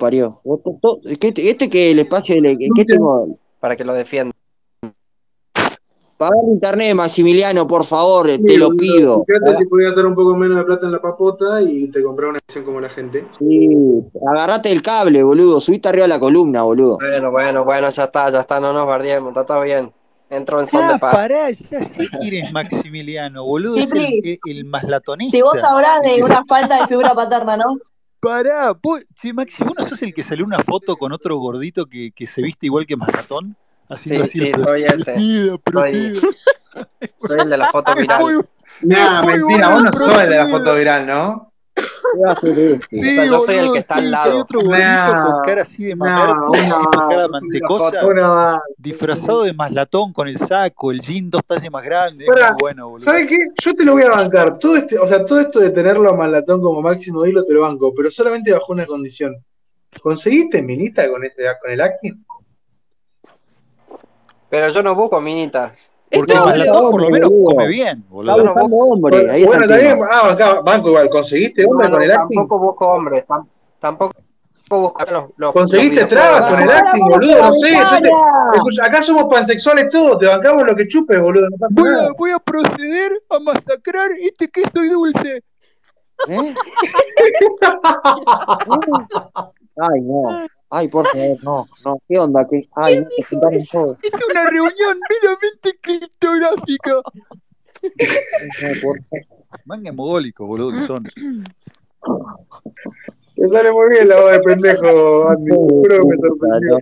parió. ¿Qué, este que el espacio de ¿qué tengo? Para que lo defienda. Pagar el internet, Maximiliano, por favor, te Sí, lo pido. Fíjate si podías dar un poco menos de plata en la papota y te compraba una edición como la gente. Sí, agarrate el cable, boludo. Subiste arriba de la columna, boludo. Bueno, bueno, bueno, ya está, ya está, no nos bardiemos, está todo bien. Entro en son Ah, de paz. pará, ya sé quién es Maximiliano, boludo. Sí, Es el, el, el maslatonista. Si vos sabrás de una falta de figura paterna, ¿no? Pará, vos, che, Maxi, ¿vos no sos el que salió una foto con otro gordito que, que se viste igual que Maslatón? Haciendo Sí, así, sí, soy ese. "Proceda, proceda". Soy el de la foto viral. Muy- Nah, mentira, vos no sos el de la foto viral, ¿no? ¿Qué va a hacer este? Sí, O sea, yo soy el que está sí, al lado. Hay otro gordito Nah, con cara así de mamerto, tipo cara una mantecosa, disfrazado de maslatón con el saco, el jean dos tallas más grande. Bueno, boludo. ¿Sabes qué? Yo te lo voy a bancar. Todo este, o sea, todo esto de tenerlo a Malatón como máximo hilo te lo banco, pero solamente bajo una condición. ¿Conseguiste minita con este con el acting? Pero yo no busco minitas. Porque Maslatón boludo, por lo menos come bien, Está boludo. Bueno, buscando hombre. Bueno, el también, ah, acá, banco igual, ¿conseguiste No, onda no, con el acting? tampoco busco hombres, tam- tampoco busco los, los ¿Conseguiste los trabas con el acting, boludo? No sé, yo te- escucha, acá somos pansexuales todos, te bancamos lo que chupes, boludo, no Voy a, voy a proceder a masacrar este queso y dulce. ¿Eh? Ay, no. Ay, por favor, no. No, ¿qué onda? ¿Qué? Ay, no, juntaron todos. Es una reunión meramente criptográfica. Manga mogólicos, boludo, que son. Te sale muy bien la voz de pendejo, Andy. Juro que me sorprendió.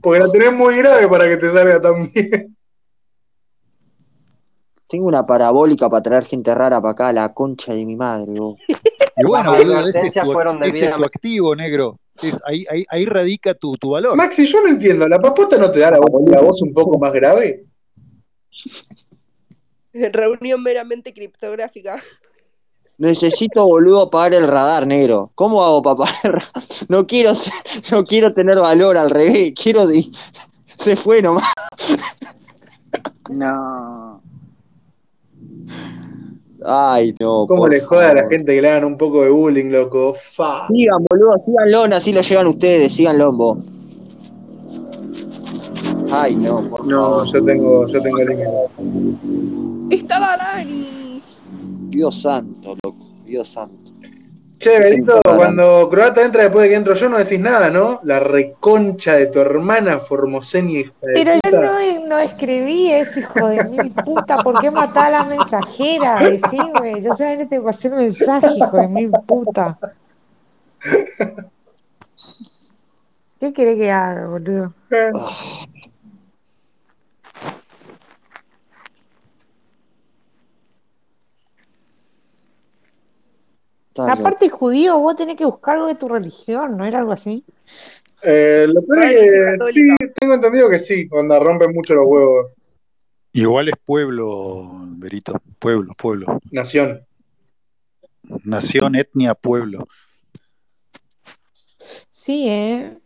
Porque la tenés muy grave para que te salga tan bien. Tengo una parabólica para traer gente rara para acá, la concha de mi madre, vos. Y bueno, Las boludo, ese es tu, fueron ese es tu debidamente- activo, negro. Es- ahí, ahí, ahí radica tu, tu valor. Maxi, yo no entiendo, ¿la papota no te da la voz, la voz un poco más grave? Reunión meramente criptográfica. Necesito, boludo, pagar el radar, negro. ¿Cómo hago para pagar el radar? No quiero, ser- no quiero tener valor al revés. Quiero. de- Se fue nomás. No. Ay, no. ¿Cómo le jode a la gente que le hagan un poco de bullying, loco? Fa. Sigan, boludo, síganlo, así lo llevan ustedes, síganlo vos. Ay, no, por No, favor. yo tengo, yo tengo límite. Estaba Dani. Dios santo, loco. Dios santo. Che, Benito, cuando Croata entra después de que entro yo, no decís nada, ¿no? La reconcha de tu hermana hija de Pero yo no, no escribí eso, hijo de mil puta. ¿Por qué matar a la mensajera? Decime, yo solamente te pasé el mensaje, hijo de mil puta. ¿Qué querés que haga, boludo? Está loco. Aparte, judío, vos tenés que buscar algo de tu religión, ¿no era algo así? Eh, lo peor es que sí, tengo entendido que sí, cuando rompen mucho los huevos. Igual es pueblo, Berito. Pueblo, pueblo. Nación. Nación, etnia, pueblo. Sí, ¿eh?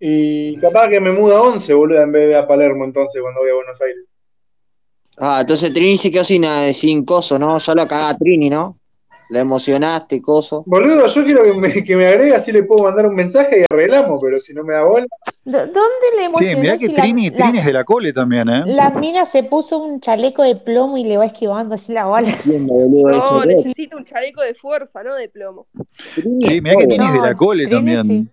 Y capaz que me muda a 11, boludo, en vez de a Palermo entonces cuando voy a Buenos Aires. Ah, entonces Trini se quedó sin, eh, sin coso, ¿no? Ya lo cagaba Trini, ¿no? La emocionaste, coso. Boludo, yo quiero que me, que me agregue, así le puedo mandar un mensaje y arreglamos, pero si no me da bola. ¿Dó- ¿Dónde le Sí, emocionó mirá que la- Trini, la- es de la cole también, ¿eh? La mina se puso un chaleco de plomo y le va esquivando así la boludo, No, necesito un chaleco de fuerza, no de plomo. Trini Sí, mirá que. Trini es de la cole Trini también. sí.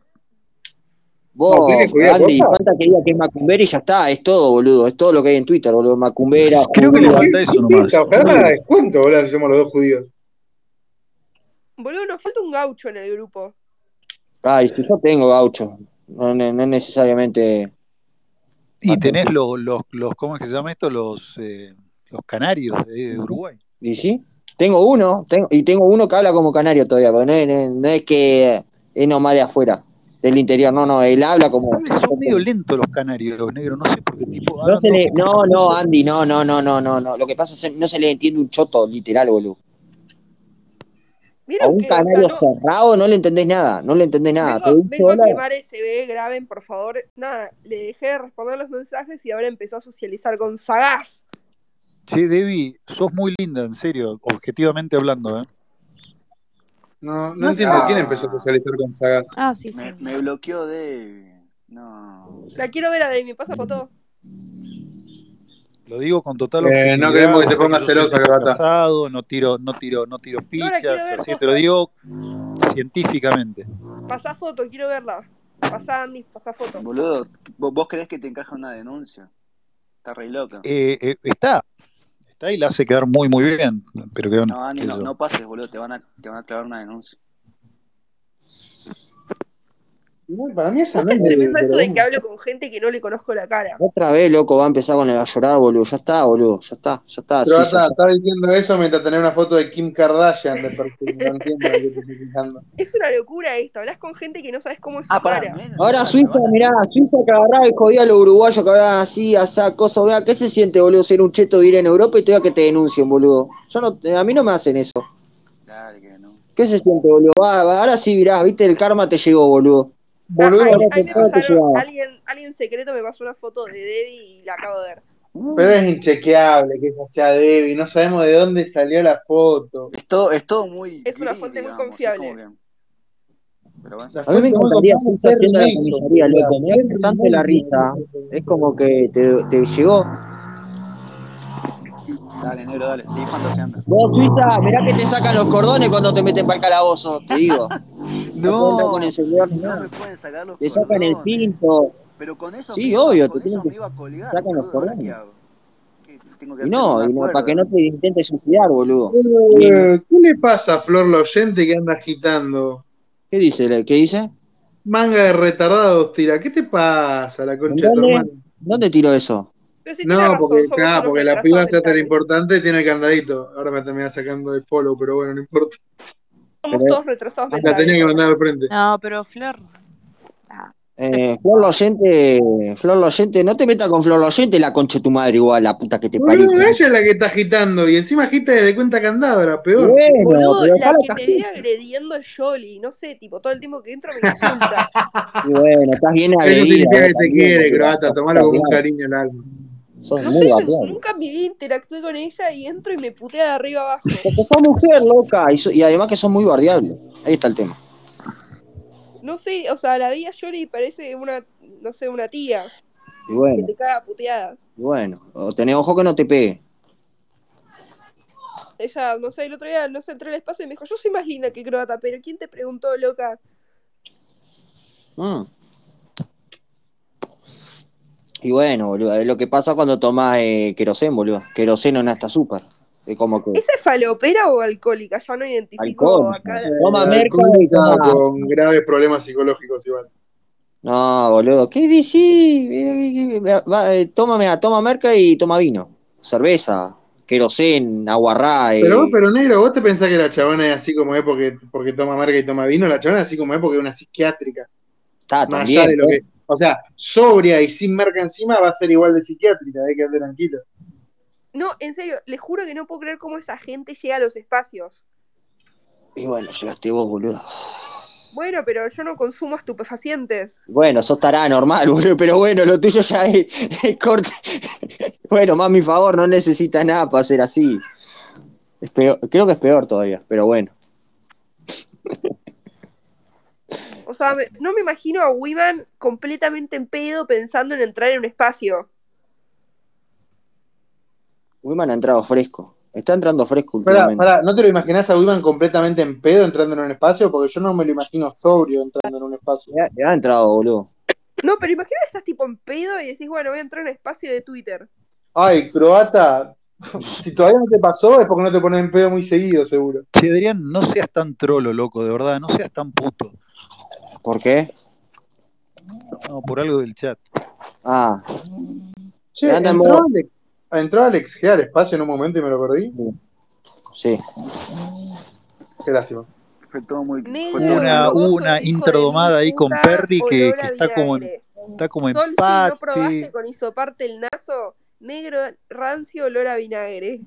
Vos, No, ¿tiene judía Andy, falta que diga que es Macumbera y ya está, es todo, boludo. Es todo lo que hay en Twitter, boludo. Macumbera, Creo que le falta eso ¿Qué nomás. pinta? Ojalá me haga descuento, boludo, si somos los dos judíos. Boludo, nos falta un gaucho en el grupo. Ay, si yo tengo gaucho. No, no, no necesariamente. Y tenés los, los, los, ¿cómo es que se llama esto? Los, eh, los canarios de, de Uruguay. ¿Y sí? Tengo uno, tengo, y tengo uno que habla como canario todavía, pero no es, no es- no es que es nomás de afuera, del interior, no, no, él habla como. Son medio lentos los canarios, negro. No sé por qué tipo. No, se le, no, no, Andy, no, no, no, no, no, no. Lo que pasa es que no se le entiende un choto, literal, boludo. A ¿Vieron un que, o sea, canario no, cerrado no le entendés nada, no le entendés nada. vengo, vengo a quemar SB, graben, por favor. Nada, le dejé de responder los mensajes y ahora empezó a socializar con Sagaz. Che, Debbie, sos muy linda, en serio, objetivamente hablando, ¿eh? No, no No entiendo quién empezó a socializar con Sagaz. Ah, sí, Me, sí. me bloqueó de. No. La quiero ver a ¿me pasa foto? Lo digo con total Eh, no queremos que te pongas celosa, casado, no tiro, no tiro, no tiro No, fichas, ver, así te lo digo científicamente. Pasá foto, quiero verla. Pasá Andy, pasá foto. Boludo, ¿vo- ¿vos creés que te encaja una denuncia? Está re loca. Eh, eh, está, está y la hace quedar muy, muy bien. Pero que, No, Andy, no, no pases, boludo, te van a, te van a clavar una denuncia. Igual, para mí esa no Posta es de, tremendo de esto de que hablo con gente que no le conozco la cara. Otra vez, loco, va a empezar con el a llorar, boludo. Ya está, boludo. Ya está, ya está. Suiza, Croata, ya- está diciendo eso mientras tenés una foto de Kim Kardashian de perfil. No entiendo de qué te estoy fijando. Es una locura esto. Hablas con gente que no sabes cómo es su Ah, cara. Ahora Suiza, a- mirá, Suiza que agarraba y jodía a los uruguayos que hablaban así, asá, cosas, vea, ¿qué se siente, boludo, ser un cheto vivir en Europa y todavía que te denuncien, boludo? Yo no, a mí no me hacen eso. Dale, que no. ¿Qué se siente, boludo? Ahora sí, mirá, viste, el karma te llegó, boludo. Ah, Boludo, ahí, me pasaron, alguien, alguien secreto me pasó una foto de Debbie y la acabo de ver. pero es inchequeable que esa sea Debbie. No sabemos de dónde salió la foto. Es todo, es todo muy. Es una fuente muy confiable. Pero bueno. A mí me encantaría es haciendo la comisaría, loco. Me da tanto la risa. Es como que te, te llegó. Dale, negro, dale, seguí fantaseando. Vos, Suiza, mirá que te sacan los cordones cuando te meten para el calabozo, te digo. No con el celular no me pueden sacar los Te sacan el pinto. Pero con eso Sí, me obvio, con te eso tienen que me iba a colgar, sacan los boludo. ¿Ahora qué cordones. hago? ¿Qué? Tengo que Y no, un y no, para que no te intentes suicidar, boludo. Eh, ¿Qué le pasa a Flor la oyente que anda agitando? ¿Qué dice? ¿Qué dice? Manga de retardados, tira. ¿Qué te pasa, la concha de tu ¿Dónde? hermano? ¿Dónde tiró eso? Pero sí tiene No, razón, porque, claro, porque la piba se hace la mentales. importante y tiene el candadito. Ahora me termina sacando del follow, pero bueno, no importa. Somos Pero- todos retrasados La tenía que mandar al frente. No, pero Flor. ah, Eh, Flor Loyente, Flor Loyente, no te metas con Flor Loyente, la concha de tu madre igual, la puta que te parió. Ella es la que está agitando y encima agita desde cuenta peor. Bueno, Boludo, pero la que te vive agrediendo es Yoli. No sé, tipo, todo el tiempo que entro me insulta. Y bueno, estás bien Eso agredida. significa que te también, quiere, croata, tomalo como un cariño al alma. Sos No muy sé, nunca en mi vida interactué con ella y entro y me putea de arriba abajo. Porque sos mujer, loca, y, so- y además que sos muy bardeable. Ahí está el tema. No sé, o sea, la vi a Yoli y parece una, no sé, una tía Y que te caga puteadas. y bueno, o tenés ojo que no te pegue. Ella, no sé, el otro día, no sé, entró al espacio y me dijo, yo soy más linda que croata, pero ¿quién te preguntó, loca? Mm. Y bueno, boludo, es lo que pasa cuando tomás eh, querosén, boludo. Queroseno en hasta súper. Es como que ¿Esa es falopera o alcohólica? Ya no identifico alcohol. acá. la- Toma merca con graves problemas psicológicos igual. No, boludo, ¿qué decís? Eh, eh, eh, Toma, toma merca y toma vino. Cerveza, querosén, aguarrá. Pero vos, pero negro, vos te pensás que la chabona es así como es porque, porque toma marca y toma vino, la chabona es así como es porque es una psiquiátrica. Está Más también. allá de lo que. O sea, sobria y sin marca encima va a ser igual de psiquiátrica, hay que estar tranquilo. No, en serio, les juro que no puedo creer cómo esa gente llega a los espacios. Y bueno, llegaste vos, boludo. Bueno, pero yo no consumo estupefacientes. Bueno, sos tará normal, boludo, pero bueno, lo tuyo ya es, es corte. Bueno, más mi favor, no necesitas nada para ser así. Es peor, creo que es peor todavía, pero bueno. O sea, me- no me imagino a Wiman completamente en pedo pensando en entrar en un espacio. Wiman ha entrado fresco. Está entrando fresco Pará, últimamente. pará, ¿no te lo imaginás a Wiman completamente en pedo entrando en un espacio? Porque yo no me lo imagino sobrio entrando en un espacio. Ya, ya ha entrado, boludo. No, pero imagina que estás tipo en pedo y decís, bueno, voy a entrar en un espacio de Twitter. Ay, croata, si todavía no te pasó es porque no te pones en pedo muy seguido, seguro. Che, Adrián, no seas tan trolo, loco, de verdad, no seas tan puto. ¿Por qué? No, por algo del chat. Ah, Che, entró Alex, entró Alex G al espacio en un momento y me lo perdí. sí. Lástima. Fue todo muy. Fue todo Una, una mil ahí con Perry que, está como en, está como Sol, si no probaste con isoparte el naso, negro, rancio, olor a vinagre.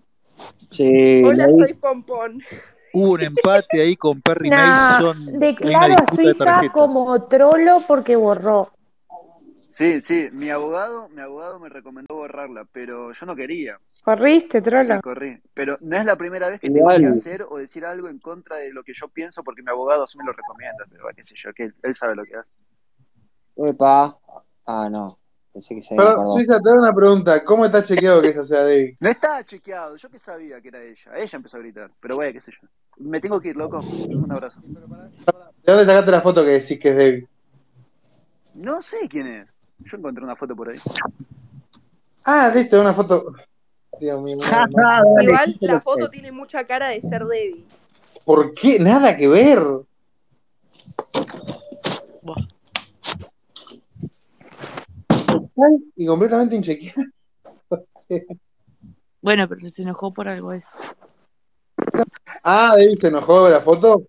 Sí, Hola, soy Pompón. Hubo un empate ahí con Perry Nah, Mason. Declaro a de Suiza tarjetas. como trolo porque borró. Sí, sí, mi abogado, mi abogado me recomendó borrarla, pero yo no quería. Corriste, Sí, trolo. corrí. Pero no es la primera vez que tengo que hacer o decir algo en contra de lo que yo pienso porque mi abogado así me lo recomienda. Pero qué sé yo, que él, él sabe lo que hace. Epa. Ah, no. Pensé que se había Perdón, acordado. Suiza, te hago una pregunta. ¿Cómo está chequeado que esa sea Debbie? No estaba chequeado, yo que sabía que era ella. Ella empezó a gritar. Pero bueno, qué sé yo. Me tengo que ir, loco. Un abrazo. ¿De dónde sacaste la foto que decís que es Debbie? No sé quién es. Yo encontré una foto por ahí. Ah, listo, una foto. Dios mío. Igual la foto tiene mucha cara de ser Debbie. ¿Por qué? Nada que ver. Buah. Total Y completamente inchequeada. Bueno, pero se enojó por algo eso. Ah, Debbie se enojó de la foto.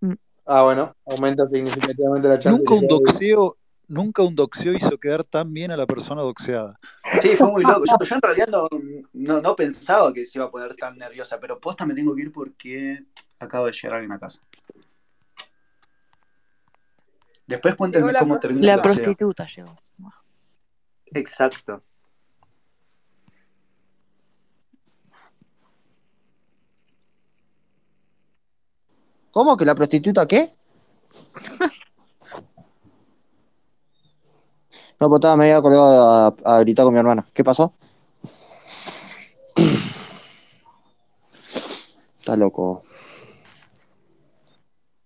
Mm. Ah, bueno, aumenta significativamente la chance. Nunca un doxeo, nunca un doxeo hizo quedar tan bien a la persona doxeada. Sí, fue muy loco. Yo, yo en realidad no, no, no pensaba que se iba a poner tan nerviosa, pero posta me tengo que ir porque acabo de llegar alguien a casa. Después cuéntenme la cómo termina La prostituta llegó. Exacto. ¿Cómo? ¿Que la prostituta qué? No, pues estaba medio colgado a, a gritar con mi hermana. ¿Qué pasó? Está loco.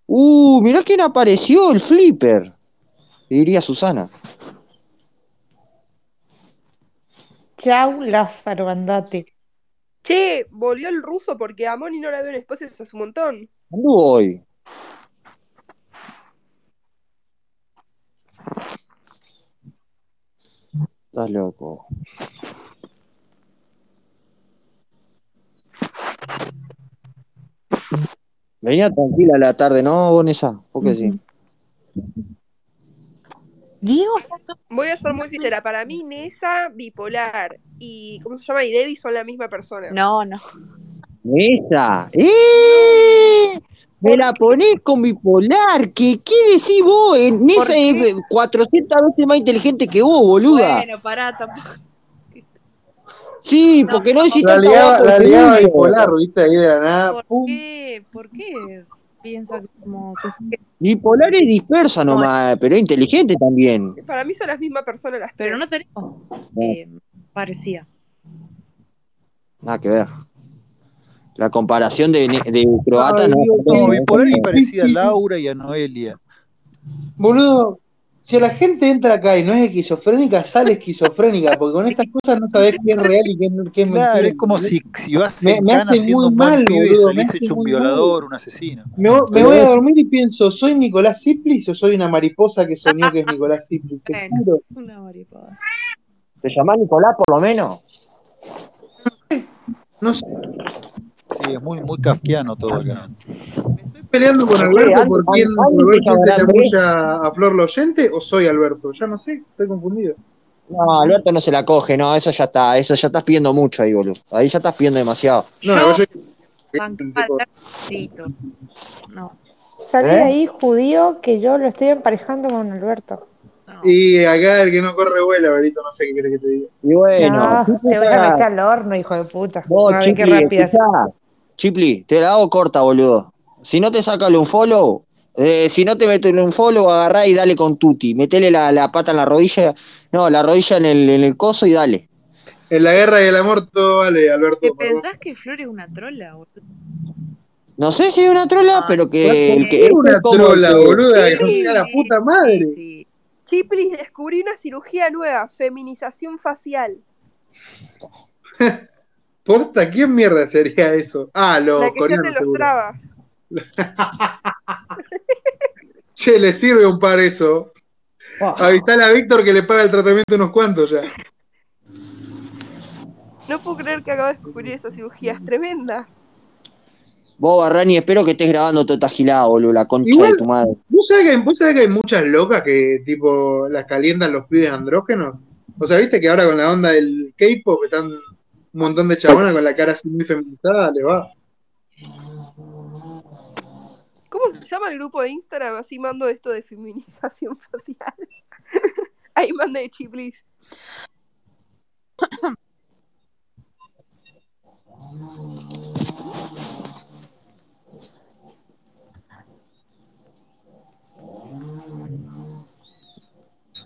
Uh, mirá quién apareció, el flipper. Diría Susana. Chau, Lázaro, andate. Che, volvió el ruso porque a Moni no la veo en espacios hace un montón. Anduvo hoy. Estás loco. Venía tranquila la tarde, ¿no, Bonesa? ¿Por qué sí? Diego, Voy a ser muy sincera, para mí Nessa, bipolar y ¿cómo se llama? y Debbie son la misma persona. no, no. ¡Esa! ¡Eh! Me la ponés con bipolar. ¿Qué, qué decís vos? En ¿Por esa qué? es 400 veces más inteligente que vos, boluda. Bueno, pará, tampoco. Sí, porque no La ligaba, guapa la segundo. bipolar, viste, ahí de la nada. ¿Por pum. qué? ¿Por qué piensa que como que- Bipolar es dispersa nomás, pero es inteligente también. Para mí son las mismas personas las Pero no tenemos eh, parecía. Nada que ver. La comparación de, de croata Ay, no. No, No, bipolar y parecía a. Laura y a Noelia. Boludo, si la gente entra acá y no es esquizofrénica, sale esquizofrénica, porque con estas cosas no sabés qué es real y qué, qué es Claro, mentira. es como si, si vas Me- en me cana hace siendo muy un mal, boludo, me hace hecho un muy violador, un asesino. Me, vo- me voy a dormir y pienso, ¿soy Nicolás Ciplis o soy una mariposa que soñó que es Nicolás Ciplis? Te juro. una mariposa. ¿Te llamás Nicolás por lo menos? No sé, Sí, es muy, muy kafkiano todo acá. Peleando con No Alberto por quién, se chamulla a Flor Loyente o soy Alberto. Ya no sé, estoy confundido. No, Alberto no se la coge, no, eso ya está, eso ya estás pidiendo mucho ahí, boludo. Ahí ya estás pidiendo demasiado. No, Yo yo-. No, Salí ¿Eh? de ahí, judío, que yo lo estoy emparejando con Alberto. no. Y acá el que no corre vuela, Berito, no sé qué querés que te diga. Y bueno, no, ¿qué te voy a meter al horno, hijo de puta. Vos, A ver qué Chipli, rápida. Chipli, te la hago corta, boludo. Si no te sácale un follow, eh, si no te metes un follow, agarrá y dale con tutti. Metele la, la pata en la rodilla, no, la rodilla en el, en el coso y dale. En la guerra y el amor todo vale, Alberto. ¿Te pensás que Flor es una trola? boludo? No sé si es una trola, Ah, pero que el que Es una trola, que- boluda, Sí, que no sea la Sí, puta madre. sí, sí. Chiplis, descubrí una cirugía nueva, feminización facial. Posta, ¿quién mierda sería eso? Ah, los la que hacen los trabas. Che, le sirve un par eso. Ah, Avisale a Víctor que le paga el tratamiento unos cuantos ya. No puedo creer que acabo de descubrir esa cirugía, es tremenda. Vos, Barrani, espero que estés grabando toda esta gilada, boludo, la concha Igual- de tu madre. ¿Vos sabés, que, vos sabés que hay muchas locas que tipo las calientan los pibes andrógenos? O sea, viste que ahora con la onda del K-pop están un montón de chabonas con la cara así muy feminizada, le va. ¿Cómo se llama el grupo de Instagram? Así mando esto de feminización facial. Ahí mandé Chiplis.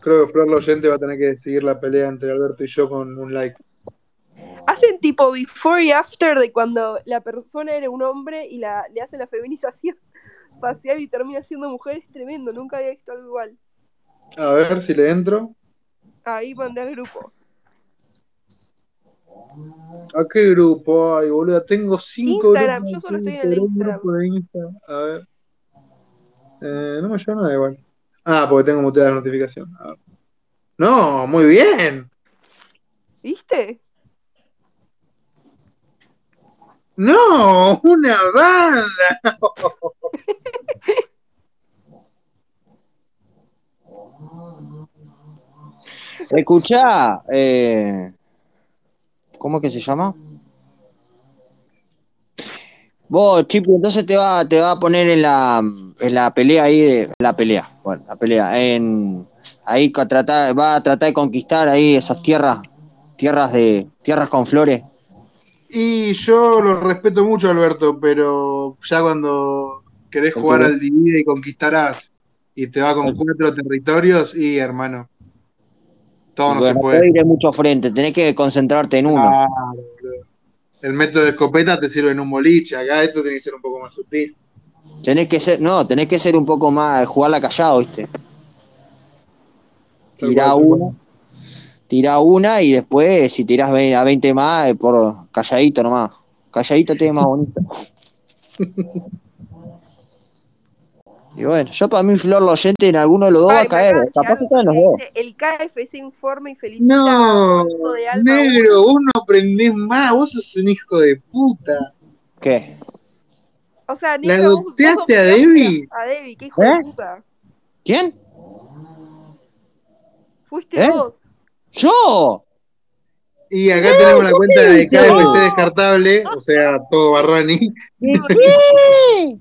Creo que Flor Loyente va a tener que seguir la pelea entre Alberto y yo con un like. Hacen tipo before y after de cuando la persona era un hombre y la, le hacen la feminización facial y termina siendo mujer. Es tremendo, nunca había visto algo igual. A ver si le entro. Ahí mandé al grupo. ¿A qué grupo? Ay, boludo, tengo cinco Instagram, grupos yo solo estoy en el Instagram. A ver. Eh, no me lleva nada igual. Ah, porque tengo muteada la notificación. A ver. No, muy bien. ¿Viste? No, una banda. Escuchá, eh, ¿cómo es que se llama? Vos, Chipi, entonces te va, te va a poner en la, en la pelea ahí de la pelea, bueno, la pelea, en ahí ca- tratar, va a tratar de conquistar ahí esas tierras, tierras de, tierras con flores. Y yo lo respeto mucho, Alberto, pero ya cuando querés jugar al divide y conquistarás y te va con cuatro territorios, y hermano, todo no se puede. ir de mucho frente, tenés que concentrarte en uno. Boludo. El método de escopeta te sirve en un boliche, acá esto tiene que ser un poco más sutil. Tenés que ser, no, tenés que ser un poco más, jugarla callado, ¿viste? Tirá una, tirá una y después si tirás a 20 más, eh, por calladito nomás. Calladito te ve más bonito. Y bueno, yo para mí Flor Loyente en alguno de los dos va a caer. de Capaz que caen los dos. el KFC informa y felicita No, de Alma negro, vos no aprendés más, vos sos un hijo de puta. ¿Qué? O sea, ¿La negro, vos doxeaste a Debbie? A Debbie, qué hijo ¿Eh? de puta. ¿Quién? Fuiste ¿Eh? vos. ¡Yo! Y acá tenemos la cuenta de KFC descartable, o sea, todo Barrani, ¿Qué?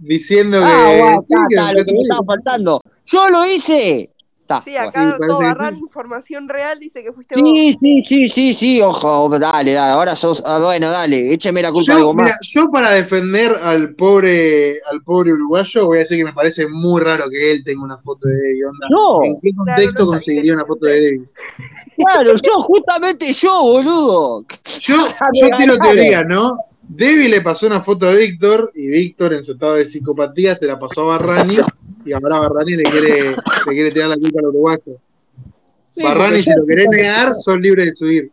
Diciendo que Ah, sí, está, que está, lo que me estaba faltando. ¡Yo lo hice! Está, Sí, acá Sí, todo que Barran, sí. información real, dice que fuiste vos. Sí, sí, sí, sí, sí, ojo, dale, dale, ahora sos, ah, bueno, dale, écheme la culpa Yo, algo más. mira, yo para defender al pobre, al pobre uruguayo voy a decir que me parece muy raro que él tenga una foto de Debbie. Onda. Yo, ¿En qué Claro, contexto no es tan conseguiría una foto de. Debbie? claro, yo, justamente yo, boludo. Yo, yo tiro teoría, ¿no? Debbie le pasó una foto de Víctor y Víctor en su estado de psicopatía se la pasó a Barrani y ahora Barrani le quiere, le quiere tirar la culpa al uruguayo. Sí, Barrani, si lo querés negar, sos libre de subir.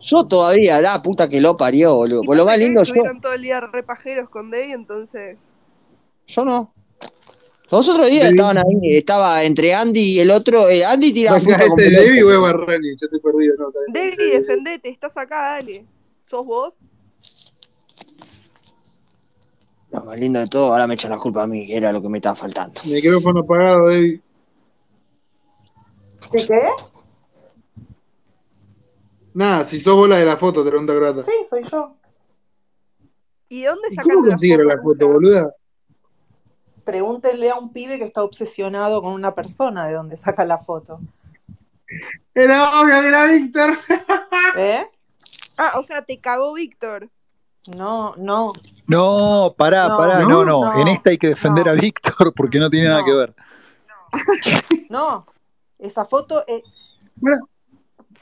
Yo todavía, la puta que lo parió, boludo. Y Por lo pasa más lindo, yo, estuvieron todo el día repajeros con Debbie, entonces. yo no. Los otros días estaban ahí, estaba entre Andy y el otro. eh, Andy tiraba fruta con este o es Barrani, yo estoy perdido. No, bien. Debbie, defendete, estás acá, dale. ¿Sos vos? Lo más lindo de todo, ahora me echan la culpa a mí, que era lo que me estaba faltando. Micrófono apagado, Debbie. ¿De qué? Nada, si sos vos la de la foto, te pregunta Grata. Sí, soy yo. ¿Y de dónde ¿Y sacaron cómo la consiguieron foto, la foto, boluda? Pregúntenle a un pibe que está obsesionado con una persona de dónde saca la foto. Era obvio que era Víctor. ¿Eh? Ah, o sea, te cagó Víctor. No, no. No, pará, No, pará, no, no. no, En esta hay que defender no. a Víctor porque no tiene nada No. que ver. No. Esa foto es. Bueno.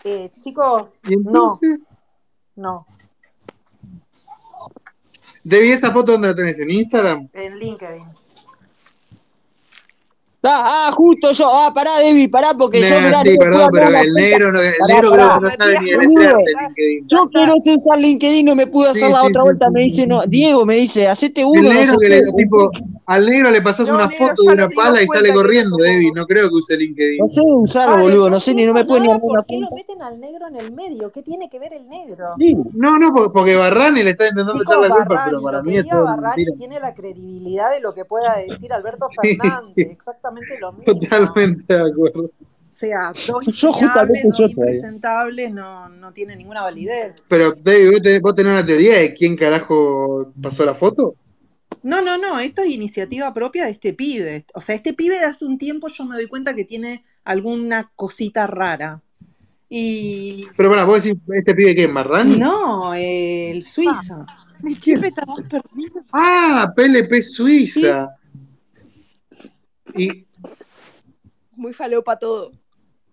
Eh, chicos, Y no, entonces, no. Debbie, ¿esa foto dónde la tenés? ¿En Instagram? En LinkedIn. Ah, ah, justo yo. Ah, pará, Debbie, pará, porque yo, Nah, mirá, sí, no perdón, pero el negro, no, el Pará, negro pará. creo que no sabe ni Matías, deletrear boludo. de LinkedIn. Yo quiero usar LinkedIn, no me pude hacer Sí, la sí, otra sí, vuelta. Me dice, no, Diego me dice, hacete El uno, no sé negro que le, tipo, al negro le pasás No, una negro, foto de una pala y sale corriendo, Debbie. No creo que use LinkedIn. No sé usarlo, Vale, boludo. no No sé ni, no me puede ni una por qué lo meten al negro en el medio. ¿Qué tiene que ver el negro? Sí. No, no, porque- porque Barrani le está intentando echar la culpa, pero Barrani, para lo mí es todo Barrani mentira. tiene la credibilidad de lo que pueda decir Alberto Fernández. sí, Exactamente lo mismo. totalmente de acuerdo. O sea, dos Yo justamente dos impresentables, no, no tiene ninguna validez. Pero, Debbie, ¿vos tenés, vos tenés una teoría de quién carajo pasó la foto? No, no, no, esto es iniciativa propia de este pibe. O sea, este pibe de hace un tiempo yo me doy cuenta que tiene alguna cosita rara. Y Pero para, vos decís, ¿este pibe qué es Marrani? no, el Suiza. ¿De qué me estabas perdiendo? Ah, PLP Suiza. Y, Muy falopa todo.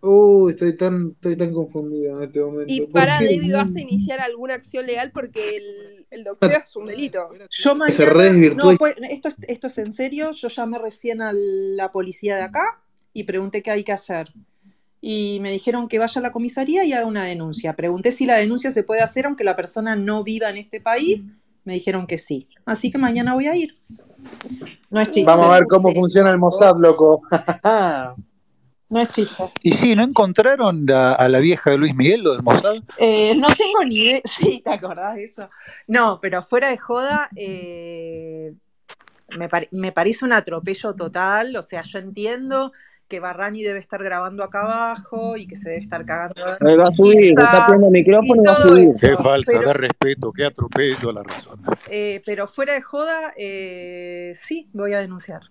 uh, estoy tan, estoy tan confundido en este momento. Y ¿Por para? Debbie, vas a iniciar alguna acción legal porque el, el doxeo es un delito. Yo Se mañana, no, pues, esto, es- esto es en serio, yo llamé recién a la policía de acá y pregunté qué hay que hacer. Y me dijeron que vaya a la comisaría y haga una denuncia. Pregunté si la denuncia se puede hacer aunque la persona no viva en este país. Me dijeron que sí. Así que mañana voy a ir. No es chiste. Vamos a ver cómo funciona el Mossad, loco. No es chiste. Y sí, ¿no encontraron la- a la vieja de Luis Miguel, lo del Mossad? Eh, no tengo ni idea. Sí, ¿te acordás de eso? No, pero fuera de joda, eh, me, pare- me parece un atropello total. O sea, yo entiendo que Barrani debe estar grabando acá abajo y que se debe estar cagando Ahí va a subir, está poniendo micrófono y va a subir. eso, Qué falta pero- de respeto, qué atropello a la razón. Eh, pero fuera de joda, eh, sí, voy a denunciar.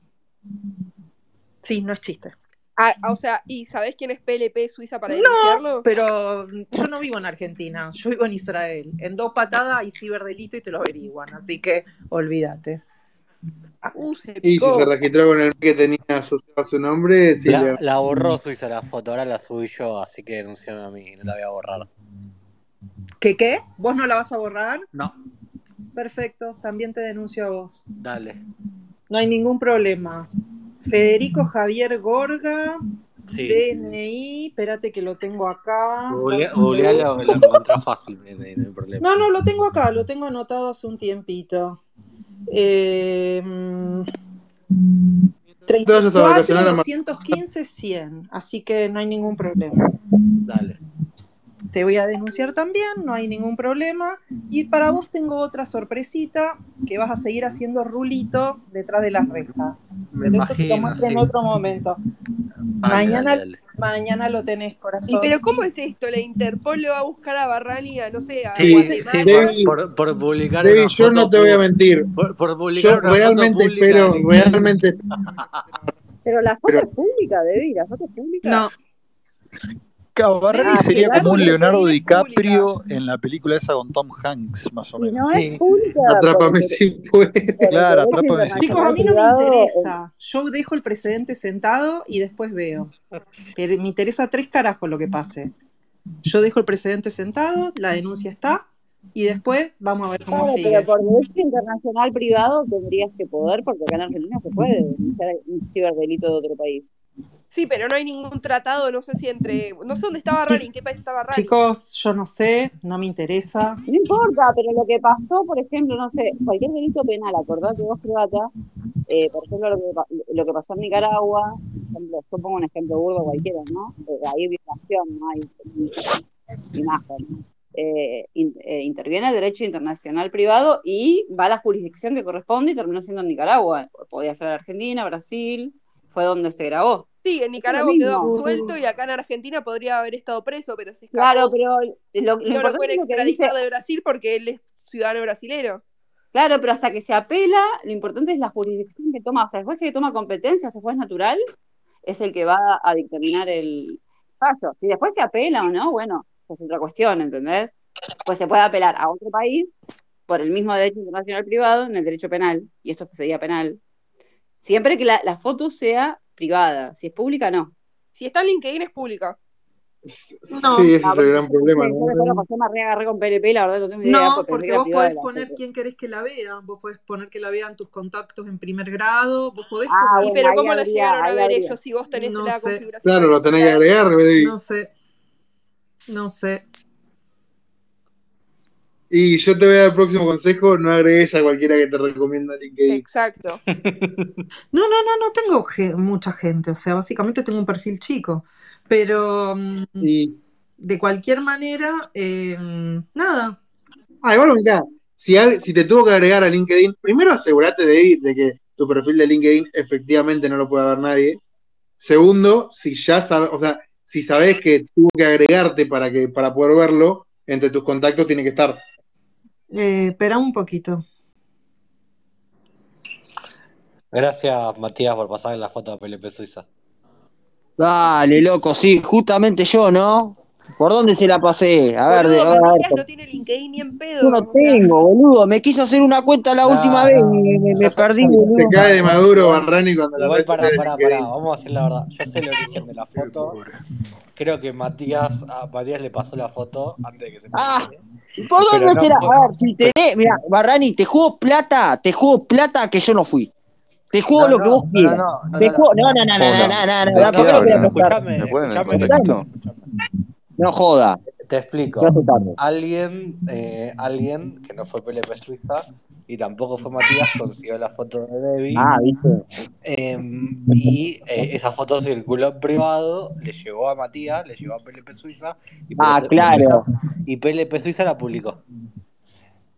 Sí, no es chiste. Ah, o sea, ¿y sabés quién es PLP Suiza para No, denunciarlo? pero yo no vivo en Argentina, yo vivo en Israel. En dos patadas hay ciberdelito y te lo averiguan, así que olvídate. Uh, se Y si se registró con el que tenía asociado a su nombre, sí, La, le- la borró Suiza la foto, ahora la subí yo, así que denunciame a mí, no la voy a borrar. ¿Qué qué? ¿Vos no la vas a borrar? No, Perfecto, también te denuncio a vos. dale. No hay ningún problema. Federico Javier Gorga, Sí. DNI, espérate que lo tengo acá. Googlealo, segundo. lo encontrás fácil, no hay, no hay problema. No, no, lo tengo acá, lo tengo anotado hace un tiempito. Eh, mm, te vayas a 34, vacacionar a Mar- 215, 100. Así que no hay ningún problema. Dale. Te voy a denunciar también, no hay ningún problema. Y para vos tengo otra sorpresita, que vas a seguir haciendo rulito detrás de las rejas. Me Pero eso te lo imagino, muestro en sí. otro momento. Mañana, dale, dale. mañana lo tenés, ¿Y corazón. pero cómo es esto? ¿La Interpol lo va a buscar a Barrani a, no sé, a Sí, sí, David, por, por, por publicar David, yo no te voy a mentir. por, por publicar Yo realmente espero, realmente Pero la foto Pero- es pública, Debbie, la foto es pública. No, Cabarrani Ah, sería como un Leonardo DiCaprio en la película esa con Tom Hanks, más o menos. no Sí. es pública Atrápame si puedes. Claro, atrápame si chicos, a mí no me privado. eh, interesa. Yo dejo el precedente sentado y después veo. Pero me interesa tres carajos lo que pase. Yo dejo el precedente sentado, la denuncia está, y después vamos a ver cómo Claro, pero sigue. por derecho internacional privado tendrías que poder, porque acá en Argentina se puede denunciar un ciberdelito de otro país. Sí, pero no hay ningún tratado, no sé si entre... No sé dónde está Barrani, en qué país está Barrani. Chicos, yo no sé, no me interesa. No importa, pero lo que pasó, por ejemplo, no sé, cualquier delito penal, acordate vos, croata, eh, por ejemplo, lo que, lo que pasó en Nicaragua, por ejemplo, yo pongo un ejemplo burdo cualquiera, ¿no? Eh, hay violación, no hay imagen. Eh, in- eh, interviene el derecho internacional privado y va a la jurisdicción que corresponde y terminó siendo en Nicaragua. Podía ser Argentina, Brasil, fue donde se grabó. Sí, en Nicaragua quedó absuelto y acá en Argentina podría haber estado preso, pero se escapó. Claro, pero lo, lo Y no lo pueden dice, extraditar de Brasil porque él es ciudadano brasilero. Claro, pero hasta que se apela, lo importante es la jurisdicción que toma, o sea, el juez que toma competencias, el juez natural, es el que va a dictaminar el fallo. Si después se apela o no, bueno, es otra cuestión, ¿entendés? Pues se puede apelar a otro país por el mismo derecho internacional privado en el derecho penal, y esto sería penal, siempre que la, la foto sea privada, si es pública, no. Si está en LinkedIn es pública. No, Sí, ese es el gran problema, yo ¿no? después lo pasé, me agarré con PLP, la verdad no tengo idea, no, porque vos podés poner quién querés que la vea, vos podés poner que la vean tus contactos en primer grado, vos podés Ah, poner, Y pero ¿cómo la llegaron a ver ellos si vos tenés no la sé, configuración Claro, lo tenés que agregar, no sé, no sé. Y yo te voy a dar el próximo consejo, no agregues a cualquiera que te recomienda LinkedIn. Exacto. No, no, no, no tengo ge- mucha gente, o sea, básicamente tengo un perfil chico, pero mm, Y, de cualquier manera, eh, nada, ah, igual mirá, si, al- si te tuvo que agregar a LinkedIn, primero asegúrate de, de que tu perfil de LinkedIn efectivamente no lo puede ver nadie. Segundo, si ya sabes, o sea, si sabes que tuvo que agregarte para que, para poder verlo, entre tus contactos tiene que estar. Eh, espera un poquito. Gracias, Matías, por pasar la foto de PLP Suiza. Dale, loco, sí, justamente yo, ¿no? ¿Por dónde se la pasé? A ver, de- a ver, Matías no tiene LinkedIn ni en pedo. yo no tengo, boludo. Me quise hacer una cuenta la última No, vez y me, me- perdí, Se boludo. cae de Maduro Barrani cuando la igual de pará, pará, LinkedIn. vamos a decir la verdad. Yo sé el origen de la foto. Creo que Matías, a Matías le pasó la foto antes de que se Ah, pelee. ¿Por dónde no será? A ver, si tenés, mira, Barrani, te juego plata, te juego plata que yo no fui. Te juego No, lo que no, vos no, no, quieras. no, no, Te no, no. juego, no, no, no, no, no, Hola, no, no, ¿de no, No joda, Te explico. Alguien, eh, alguien que no fue PLP Suiza y tampoco fue Matías consiguió la foto de Debbie Ah, viste. em, y eh, esa foto circuló en privado, le llegó a Matías, le llegó a PLP Suiza y Ah, claro. y PLP Suiza la publicó.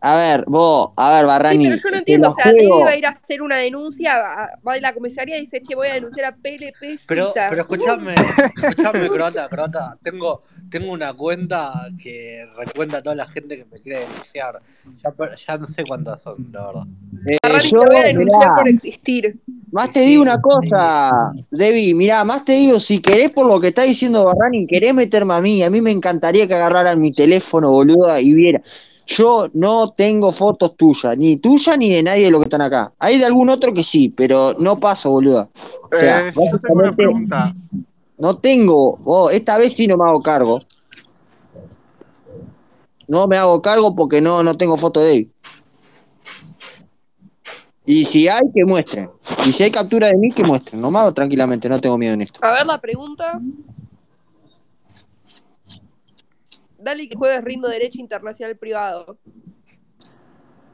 A ver, vos, a ver, Sí, pero Barrani, yo no entiendo. O sea, Debbie juego. va a ir a hacer una denuncia, va, a la comisaría y dice, che, voy a denunciar a PLP Pero, pero escuchame, escuchame, croata, croata. Tengo, tengo una cuenta que recuenta a toda la gente que me quiere denunciar. Ya, per- ya no sé cuántas son, la verdad. Eh, Barrani, yo, te voy a denunciar mirá, por existir. más te digo una cosa, Debbie, mirá, más te digo, si querés por lo que está diciendo Barrani, querés meterme a mí, a mí me encantaría que agarraran mi teléfono, boluda, y viera. Yo no tengo fotos tuyas, ni tuyas ni de nadie de los que están acá. Hay de algún otro que sí, pero no paso, boluda. O sea, Eh, yo tengo una básicamente pregunta. no tengo, oh, esta vez sí no me hago cargo. No me hago cargo porque no, no tengo foto de David. Y si hay, que muestren. Y si hay captura de mí, que muestren. No me hago tranquilamente, no tengo miedo en esto. A ver la pregunta. Dale que juegues rindo derecho internacional privado.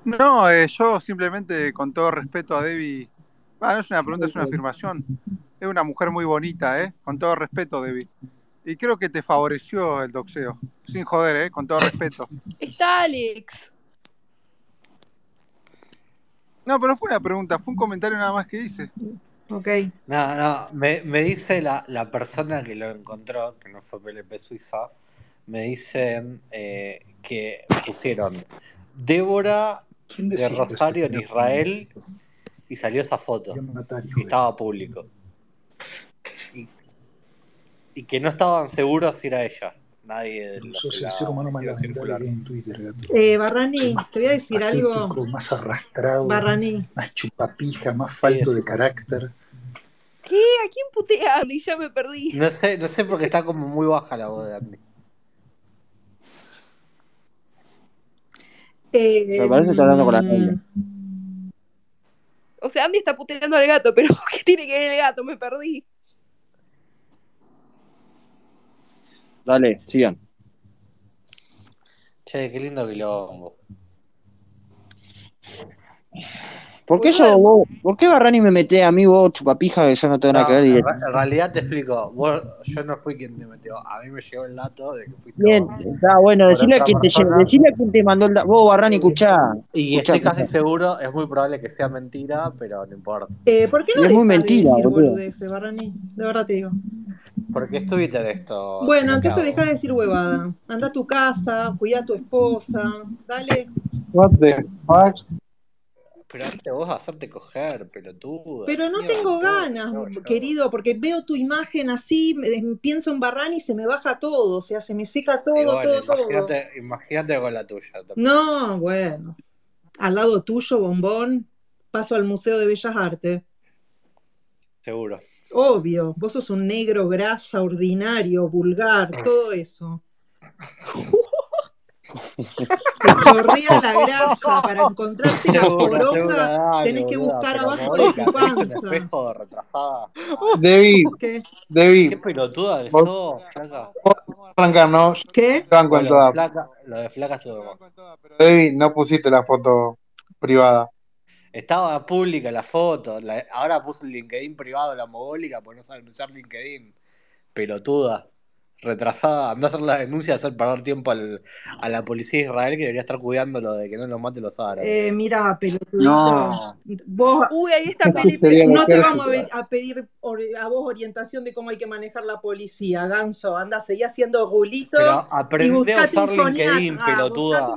No, eh, yo simplemente, con todo respeto a Debbie, ah, no es una pregunta, es una afirmación. Es una mujer muy bonita, ¿eh? Con todo respeto, Debbie. Y creo que te favoreció el doxeo. Sin joder, ¿eh? Con todo respeto. Está Alex. No, pero no fue una pregunta, fue un comentario nada más que hice. Ok. No, no, me, me dice la, la persona que lo encontró, que no fue PLP Suiza, me dicen eh, que pusieron Débora ¿Quién de Rosario en Israel y salió esa foto matar, y estaba público. Y, y que no estaban seguros si era ella. Nadie de los Sos que el ser humano más lamentable circular. que hay en Twitter, gato. Eh, Barrani, más te voy a decir algo. patético, más arrastrado, Barrani. más chupapija, más falto de carácter. ¿Qué? ¿A quién putea Andy? Ya me perdí. No sé, no sé porque está como muy baja la voz de Andy. Eh, Me parece que está hablando con la novia. mm, O sea, Andy está puteando al gato, pero ¿qué tiene que ver el gato? Me perdí. Dale, sigan. Che, qué lindo quilombo. ¿Por qué yo, vos- por qué Barrani me mete a mí vos, chupapija, que yo no tengo nada que ver? en, directo? re- en realidad te explico. Vos, yo no fui quien te metió. A mí me llegó el dato de que fuiste Bien, está bueno, por decirle a quien te, decirle a quien te mandó el dato. Vos, Barrani, escuchá. Y Escuchá, estoy casi escuchá. seguro, es muy probable que sea mentira, pero no importa. eh, ¿Por qué Y no es muy de mentira, decir boludo. boludeces, Barrani? De verdad te digo. Porque es Twitter esto, si Bueno, no, ¿qué entonces hago? deja de decir huevada. Anda a tu casa, cuida a tu esposa. Dale. What the fuck? Pero antes vos hacerte coger, pelotuda. Pero no tengo ganas, querido, porque veo tu imagen así, me- pienso en Barrani y se me baja todo, o sea, se me seca todo, bueno, todo, todo. imagínate, imagínate con la tuya. también. No, bueno. Al lado tuyo, bombón, paso al Museo de Bellas Artes. Seguro. Obvio, vos sos un negro grasa, ordinario, vulgar, todo eso. Te chorrea la grasa para encontrarte la poronga, tenés que buscar abajo de tu ¿te viste un panza. espejo retrasada? Debbie, ¿Qué? Qué Debbie, pelotuda que vos sos, flaca. vos vamos a arrancar, ¿no? ¿Qué? banco en toda. flaca, lo de flaca estuvo Debbie, no pusiste la foto privada. Estaba pública la foto. la- ahora puso el LinkedIn privado la mogólica por no saber usar LinkedIn. Pelotuda. Retrasada. Andá a hacer la denuncia, hacer perder tiempo al- a la policía de Israel que debería estar cuidando lo de que no los maten los árabes. Eh, mira, pelotudito, No. vos Uy, ahí está el no te vamos a, ver- a pedir or- a vos orientación de cómo hay que manejar la policía, Ganso. Anda, seguí haciendo gulito Pero aprende a usar LinkedIn, pelotuda.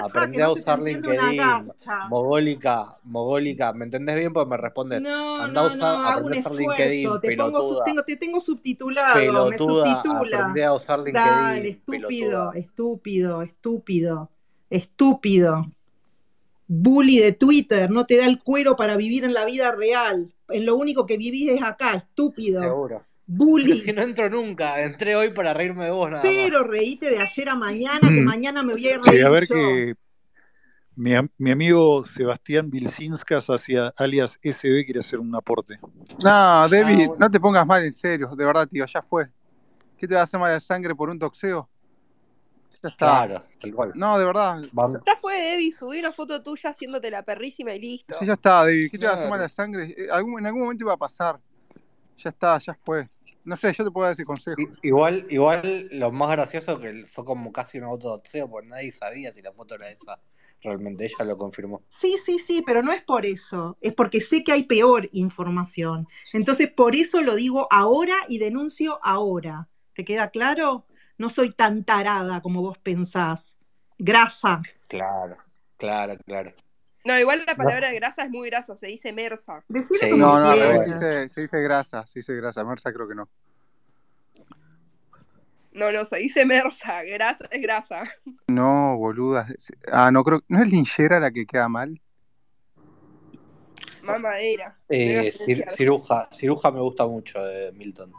Aprende a usar LinkedIn. Mogólica, mogólica. ¿Me entendés bien? Porque me respondes. No, Anda a no, usar, no, hago un a esfuerzo, LinkedIn, te pongo, tengo, te tengo subtitulado, me Pelotuda, a usar LinkedIn, Dale, estúpido, estúpido, estúpido, estúpido. Bully de Twitter, no te da el cuero para vivir en la vida real. En lo único que vivís es acá, estúpido. Seguro. Bully. Si no entro nunca, entré hoy para reírme de vos nada más. Pero reíte de ayer a mañana, que mañana me voy a Sí, reír a ver yo. que mi, mi amigo Sebastián Vilcinskas, hacia alias SB, quiere hacer un aporte. No, David, Ah, bueno. no te pongas mal en serio, de verdad, tío, ya fue. ¿Qué te va a hacer mal la sangre por un toxeo? Ya está. Claro, tal cual. No, de verdad. Vamos. Ya fue, Debbie, subí una foto tuya haciéndote la perrísima y listo. Sí, ya está, David. ¿Qué te va a hacer mal Claro. la sangre? Eh, algún- en algún momento iba a pasar. Ya está, ya fue. No sé, yo te puedo dar ese consejo. I- Igual, igual lo más gracioso que fue como casi un autodoxeo, porque nadie sabía si la foto era esa. Realmente ella lo confirmó. Sí, sí, sí, pero no es por eso, es porque sé que hay peor información. Entonces, por eso lo digo ahora y denuncio ahora. ¿Te queda claro? No soy tan tarada como vos pensás. Grasa. Claro, claro, claro. No, igual la palabra grasa es muy grasa, se dice mersa. Decile Sí, como No, no, al quieras. revés, se dice, se dice grasa, se dice grasa. Mersa creo que no. No, no, se dice mersa, grasa es grasa. No, boluda. Ah, no creo. ¿No es linchera la que queda mal? Mamadera. Eh, cir- ciruja, ciruja me gusta mucho de Milton.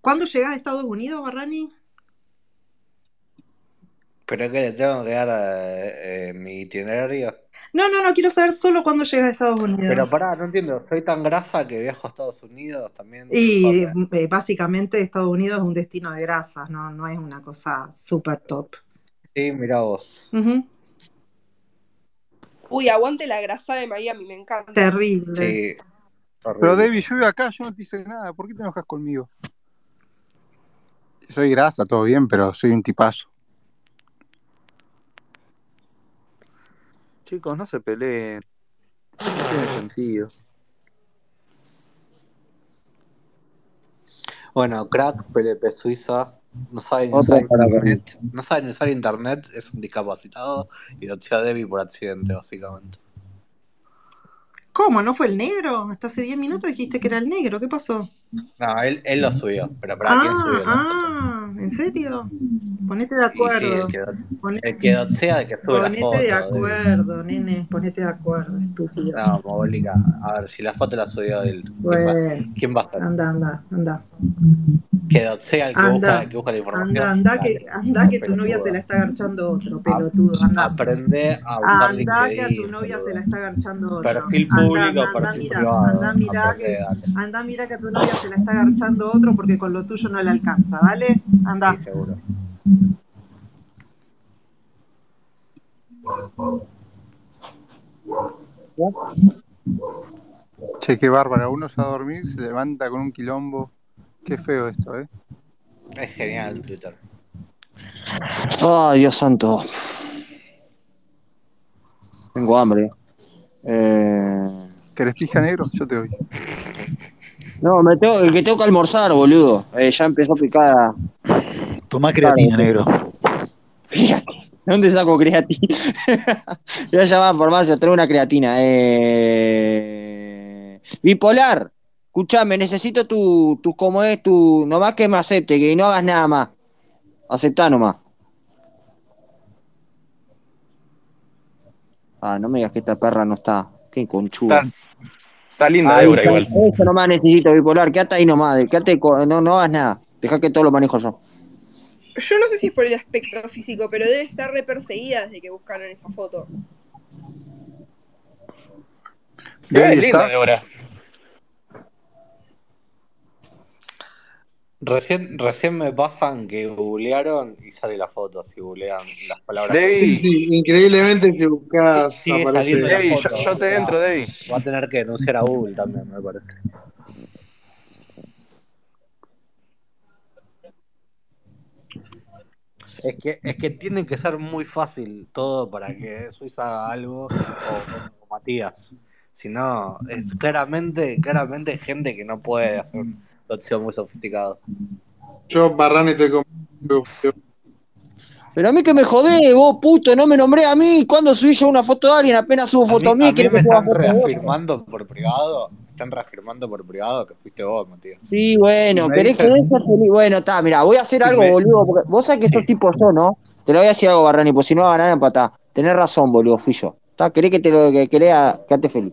¿Cuándo llegás a Estados Unidos, Barrani? Pero es que le tengo que dar eh, eh, mi itinerario. No, no, no, quiero saber solo cuándo llegas a Estados Unidos. Pero pará, no entiendo. Soy tan grasa que viajo a Estados Unidos también. Y eh, básicamente Estados Unidos es un destino de grasas, no, no es una cosa súper top. Sí, mirá vos. Uy, aguante la grasa de Miami, me encanta. Terrible. Sí, Pero. David, yo vivo acá, yo no te hice nada. ¿Por qué te enojas conmigo? Soy grasa, todo bien, pero soy un tipazo. Chicos, no se peleen. No tiene sentido. Bueno, crack, PLP Suiza, no sabe ni Otro usar internet, no sabe ni usar internet, es un discapacitado y doxea a Debbie por accidente, básicamente. ¿Cómo? ¿No fue el negro? Hasta hace 10 minutos dijiste que era el negro. ¿Qué pasó? No, él, él lo subió, pero ¿para quién Ah, subió la foto? ah, ¿en serio? Ponete de sí, el acuerdo. que, el que el que sube la ponete foto. de Debbie. acuerdo, nene. Ponete de acuerdo, estúpido. No, mogólica. A ver, si la foto la subió él, ¿quién va, Bueno, quién va a estar? anda, anda, anda. Que doxea el que busca, Anda, el que busca la anda, información. anda que, Dale, anda que tu novia se la está agarchando otro, pelotudo. Anda. Aprende a usar Anda que a tu novia se la está agarchando otro. Perfil Anda, público, anda, anda, perfil mira, privado. anda, mira que, anda, mira que a tu novia se la está agarchando otro porque con lo tuyo no le alcanza, ¿vale? Anda. Sí, seguro. Che, qué bárbara. Uno se va a dormir, se levanta con un quilombo. Qué feo esto, ¿eh? Es genial Twitter. Ay, Dios santo. Tengo hambre. Eh, ¿Querés pija negro? Yo te doy. No, me tengo, el que tengo que almorzar, boludo. Eh, ya empezó a picar. Tomá creatina, negro. ¿De dónde saco creatina? Voy a llamar a farmacia, traigo una creatina. Eh... Bipolar, escuchame, necesito tu, tu, como es, tu, nomás que me acepte, que no hagas nada más. Aceptá nomás. Ah, no me digas que esta perra no está. Qué conchuda. Está linda Ahí Débora igual. Eso nomás necesito, bipolar. Quédate ahí nomás. Quédate, no, no hagas nada. Deja que todo lo manejo yo. Yo no sé si es por el aspecto físico, pero debe estar re perseguida desde que buscaron esa foto. Debbie es linda. Débora. Recién, recién me pasan que googlearon y sale la foto, si googlean las palabras Sí, Debbie, sí, increíblemente si buscas Sigue aparece. foto. yo, yo te o sea, entro, Debbie. Va a tener que denunciar a Google también, me parece. Es que, es que tiene que ser muy fácil todo para que Suiza haga algo o, o Matías. Si no, es claramente, claramente gente que no puede hacer un opción muy sofisticado. Yo, Barrani, con. Pero a mí que me jodé, vos puto, no me nombré a mí. ¿Cuándo subí yo una foto de alguien? Apenas subo A foto mí, a mí quiero me que están reafirmando por privado están reafirmando por privado que fuiste vos, Matías. Sí, bueno, me querés que feliz. Bueno, está, mira, voy a hacer algo, me- boludo. Porque vos sabés que sos tipo yo, ¿no? Te lo voy a decir algo, Barrani, pues si no va a ganar empatá. Tenés razón, boludo, fui yo. ¿Está? ¿Querés que te lo que querés a- quedate feliz?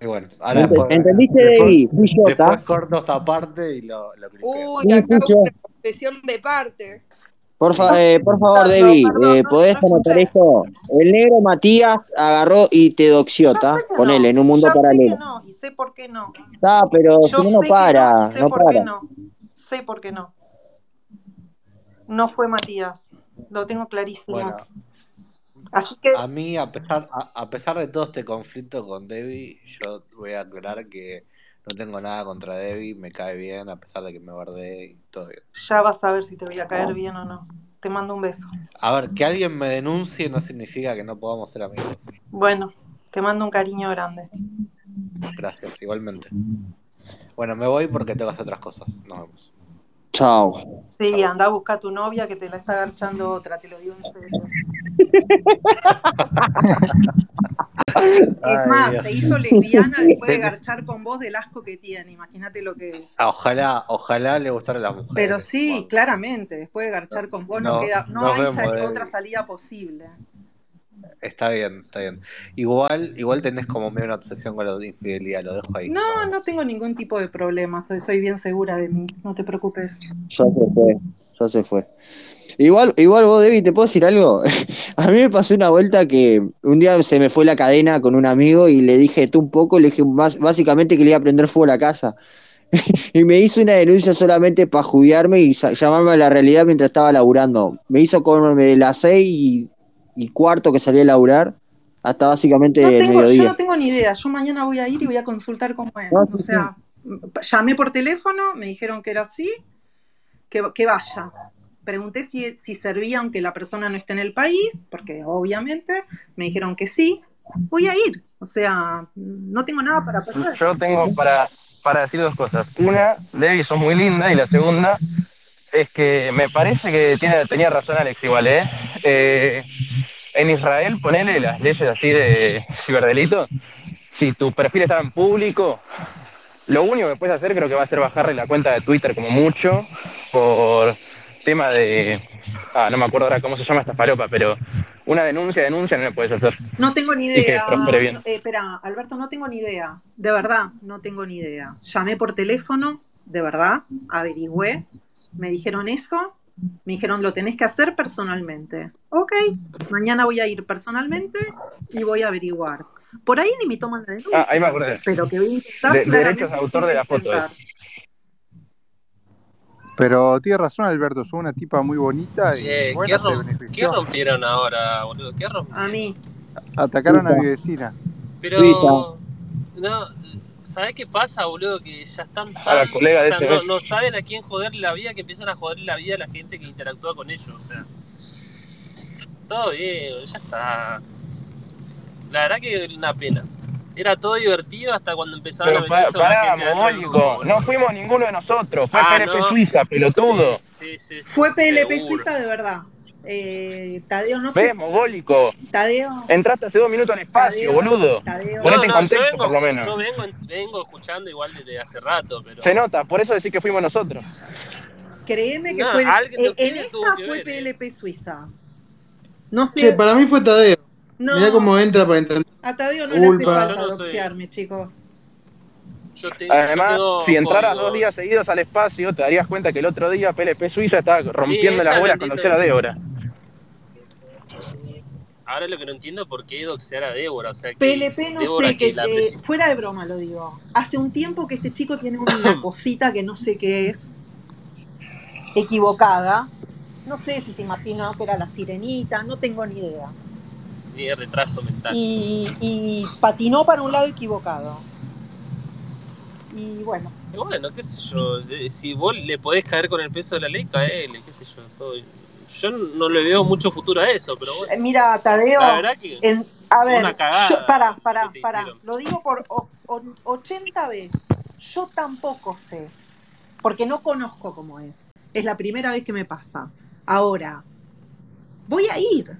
Y bueno, ahora después, ¿Entendiste, después, después corto esta parte y lo, lo. Uy, Sí, acá una confesión de parte. Por, fa- eh, por favor, No, Debbie, perdón, eh, no, ¿podés no anotar esto? El negro Matías agarró y te sé que Con él, no, en un mundo ya sé que paralelo. no, y sé por qué no. Está, pero si Yo no, no sé que para, no, sé no por qué para. no. Sé por qué no. No fue Matías. Lo tengo clarísimo. Bueno, Así que a mí, a pesar, a, a pesar de todo este conflicto con Debbie, yo voy a aclarar que no tengo nada contra Debbie, me cae bien, a pesar de que me bardee y todo bien. ya vas a ver si te voy a caer bien o no. Te mando un beso. A ver, que alguien me denuncie no significa que no podamos ser amigos. Bueno, te mando un cariño grande. Gracias, igualmente. Bueno, me voy porque tengo que hacer otras cosas. Nos vemos. Chao. Sí, anda a buscar a tu novia que te la está agarchando otra, te lo digo en serio. Es más, se hizo lesbiana después de garchar con vos del asco que tiene. Imagínate lo que es. Ah, Ojalá, ojalá le gustara a las mujeres. Pero sí, claramente, después de garchar con vos no, No, queda, no hay vemos, sal- Debbie. otra salida posible. Está bien, está bien. Igual, igual tenés como medio una obsesión con la infidelidad, lo dejo ahí. No, no tengo ningún tipo de problema, estoy, soy bien segura de mí, no te preocupes. Ya se fue, ya se fue. Igual, igual vos, Debbie, ¿te puedo decir algo? A mí me pasó una vuelta que un día se me fue la cadena con un amigo y le dije tú un poco, le dije más, básicamente que le iba a prender fuego a la casa. Y me hizo una denuncia solamente para judiarme y llamarme a la realidad mientras estaba laburando. Me hizo comerme de las seis y, y cuarto que salí a laburar hasta básicamente No el tengo, yo mediodía. no tengo ni idea, yo mañana voy a ir y voy a consultar cómo es. No, sí, O sea, llamé por teléfono, me dijeron que era así, que, que vaya. Pregunté si, si servía aunque la persona no esté en el país, porque obviamente me dijeron que sí. Voy a ir, o sea, no tengo nada para perder. Yo tengo para, para decir dos cosas. Una, Debbie, sos muy linda. Y la segunda es que me parece que tiene, tenía razón Alex igual, ¿eh? Eh, En Israel, ponele las leyes así de ciberdelito. Si tu perfil está en público, lo único que puedes hacer creo que va a ser bajarle la cuenta de Twitter como mucho por tema de... Ah, no me acuerdo ahora cómo se llama esta falopa, pero una denuncia, denuncia no le puedes hacer. No tengo ni idea. bien. Eh, espera, Alberto, no tengo ni idea. De verdad, no tengo ni idea. Llamé por teléfono, de verdad, averigüé, me dijeron eso, me dijeron lo tenés que hacer personalmente. Ok, mañana voy a ir personalmente y voy a averiguar. Por ahí ni me toman la denuncia, Ah, ahí me acordé. pero que voy a intentar De- claramente derechos de sí autor voy de a la foto. intentar. Pero tiene razón, Alberto, sos una tipa muy bonita y Che, ¿qué, bueno, te rom- ¿qué benefició. rompieron ahora, boludo? ¿Qué rompieron? A mí. Atacaron a mi vecina. Pero, Suiza. no, ¿sabés qué pasa, boludo? Que ya están A la tan... colega O de sea, ese no, ves. no saben a quién joder la vida, que empiezan a joder la vida a la gente que interactúa con ellos, o sea... Todo bien, ya está. La verdad que una pena. Era todo divertido hasta cuando empezaron Pero a pa- meterse boludo. No fuimos ninguno de nosotros. Fue Ah, PLP no. Suiza, pelotudo. Sí, sí, sí. Fue PLP seguro. Suiza de verdad. Eh, Tadeo, no Ves, sé. mogólico. Tadeo, Entraste hace dos minutos al espacio, Tadeo, boludo. Tadeo. Ponete No, en no, contexto, vengo, por lo menos. yo vengo, vengo escuchando igual desde hace rato, pero... Se nota, por eso decís que fuimos nosotros. Créeme que No, fue. eh, en esta fue ver, eh. PLP Suiza. No sé. Che, para mí fue Tadeo. No. Mirá cómo entra para entender. A Tadeo no le hace falta doxiarme, chicos. Yo te- yo Además, tengo si entraras dos días seguidos al espacio, te darías cuenta que el otro día PLP Suiza estaba rompiendo las bolas la con doxar a diferencia. Débora. Ahora lo que no entiendo es por qué doxear a Débora. O sea, que PLP no Débora sé, que que, eh, fuera de broma lo digo. Hace un tiempo que este chico tiene una cosita que no sé qué es, equivocada. No sé si se imaginó que era la sirenita, no tengo ni idea. tiene retraso mental. Y, y patinó para un lado equivocado. Y bueno, Y bueno, qué sé yo, eh, si vos le podés caer con el peso de la ley, caele, qué sé yo. todo. Yo no le veo mucho futuro a eso, pero bueno. Mira, Tadeo, La verdad que en- a ver, una cagada yo, para, para, para, lo digo por o- o- 80 veces, yo tampoco sé, porque no conozco cómo es, es la primera vez que me pasa. Ahora, voy a ir,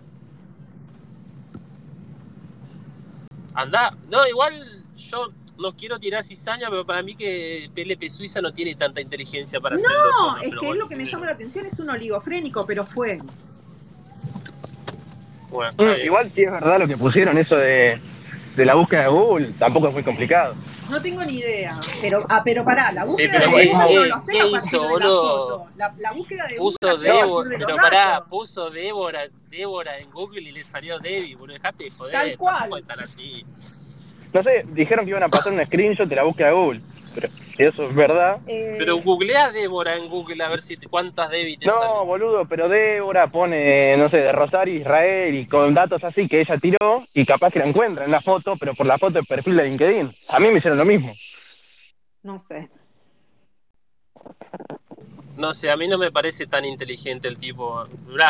Andá, no, igual yo no quiero tirar cizaña, pero para mí que PLP Suiza no tiene tanta inteligencia para hacerlo No, es que es lo que me llama la atención, es un oligofrénico, pero fue. bueno, Igual si es verdad lo que pusieron, eso de, de la búsqueda de Google, tampoco es muy complicado. No tengo ni idea. Pero, ah, pero pará, la Sí, búsqueda pero de ¿qué, Google no qué- lo haces qué a partir hizo, de la foto. La, la búsqueda de Puso Google Débora, de pero pará, puso Débora, Débora en Google y le salió Debbie, boludo, dejate de joder, Tal cual. tan así. No sé, dijeron que iban a pasar un screenshot de la búsqueda de Google, pero eso es verdad. Eh, Pero googlea Débora en Google a ver si te- cuántas Debbie te No, salen. boludo, pero Débora pone, no sé, de Rosario, Israel y con datos así que ella tiró y capaz que la encuentra en la foto, pero por la foto de perfil de LinkedIn. A mí me hicieron lo mismo. No sé. No sé, a mí no me parece tan inteligente el tipo.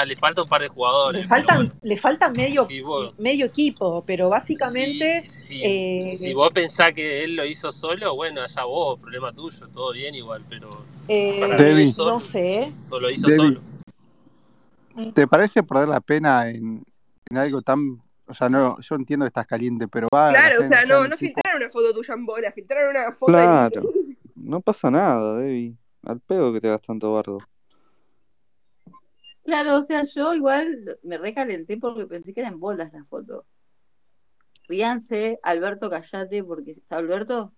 Le falta un par de jugadores. Le faltan, bueno, le falta medio, si vos, medio equipo, pero básicamente si, eh, si vos pensás que él lo hizo solo, bueno, allá vos, problema tuyo, todo bien igual, pero eh, solo, no sé. o lo hizo Debbie, solo. ¿te parece perder la pena en, en algo tan... O sea, no, yo entiendo que estás caliente, pero va Claro, o sea, no, no filtraron una foto tuya en bola, filtraron una foto de Claro. LinkedIn. No pasa nada, Debbie. Al pedo que te hagas tanto bardo. Claro, o sea, yo igual me recalenté porque pensé que eran bolas la foto. Ríanse, Alberto, callate, porque ¿está Alberto?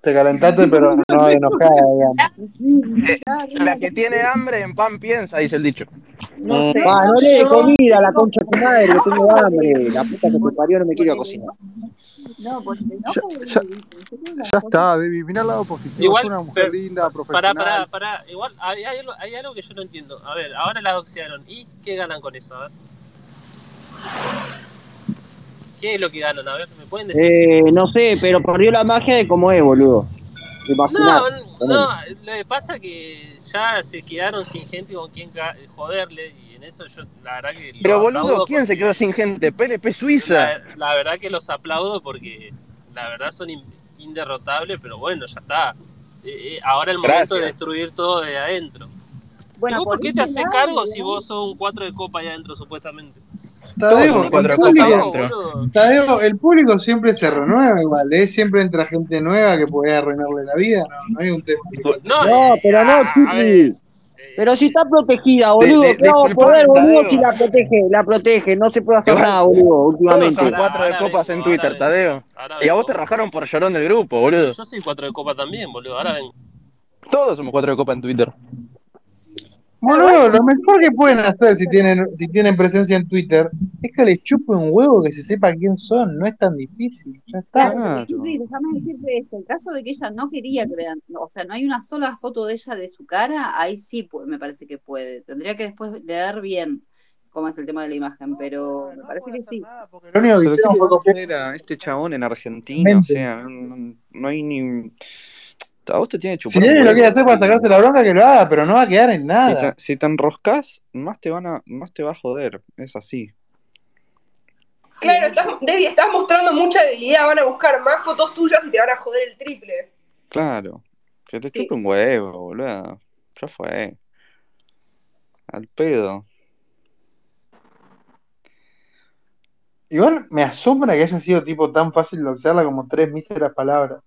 Te calentaste, pero no enojada, digamos. Eh, la que tiene hambre en pan piensa, dice el dicho. No sé. pa, no le Yo- comida a la concha de tu madre, que tengo hambre. La puta que te parió no me quiero cocinar. No, porque no, Ya, ya, ya está, Debbie. Mirá el lado positivo. Igual, es una mujer pero- linda, Pará, profesional. pará, pará. Igual hay, hay algo, hay algo que yo no entiendo. A ver, ahora la doxearon. ¿Y qué ganan con eso? A ver. ¿Qué es lo que ganan? A ver, ¿me pueden decir? Eh, no sé, pero perdió la magia de cómo es, boludo. No, no, lo que pasa que ya se quedaron sin gente con quien joderle y en eso yo la verdad que Pero boludo, ¿quién se quedó sin gente? PLP Suiza. la, la verdad que los aplaudo porque la verdad son in- inderrotables, pero bueno, ya está. Eh, eh, ahora el momento de destruir todo de adentro. Bueno, ¿Y vos por qué te haces cargo si vos sos un 4 de copa allá adentro supuestamente? Tadeo, cuatro el copas público. Tadeo, el público siempre se renueva igual, ¿eh? Siempre entra gente nueva que puede arruinarle la vida, no, no hay un tema falta. No, No, eh, pero no, a, a ver, Chiqui. Pero si está protegida, boludo, de- ¿qué vamos a poder, boludo, si la protege? La protege, no se puede hacer nada, boludo, últimamente. son cuatro de copas en Twitter, Tadeo. Y a vos te rajaron por llorón del grupo, boludo. Yo soy 4 de copa también, boludo, ahora vengo. Todos somos cuatro de copa en Twitter. Boludo, lo mejor que pueden hacer si tienen, si tienen presencia en Twitter es que les chupe un huevo que se sepa quién son, no es tan difícil, ya está. Claro, déjame decirte esto, el caso de que ella no quería crear, o sea, no hay una sola foto de ella de su cara, ahí sí pues, me parece que puede. Tendría que después leer bien cómo es el tema de la imagen, pero me parece que sí. Lo único que Pero ¿qué hicieron fue copiar a este chabón en Argentina? O sea, no, no- no hay ni... A vos te tiene que Si chupar Nene lo quiere hacer para sacarse la bronca, que lo haga, pero no va a quedar en Si nada. te, si te enroscas, más te van a, más te va a joder. Es así. Claro, estás, Debbie, estás mostrando mucha debilidad, van a buscar más fotos tuyas y te van a joder el triple. Claro. Que te Sí. chupe un huevo, boludo. Ya fue. Al pedo. Igual me asombra que haya sido tipo tan fácil doxearla como tres míseras palabras.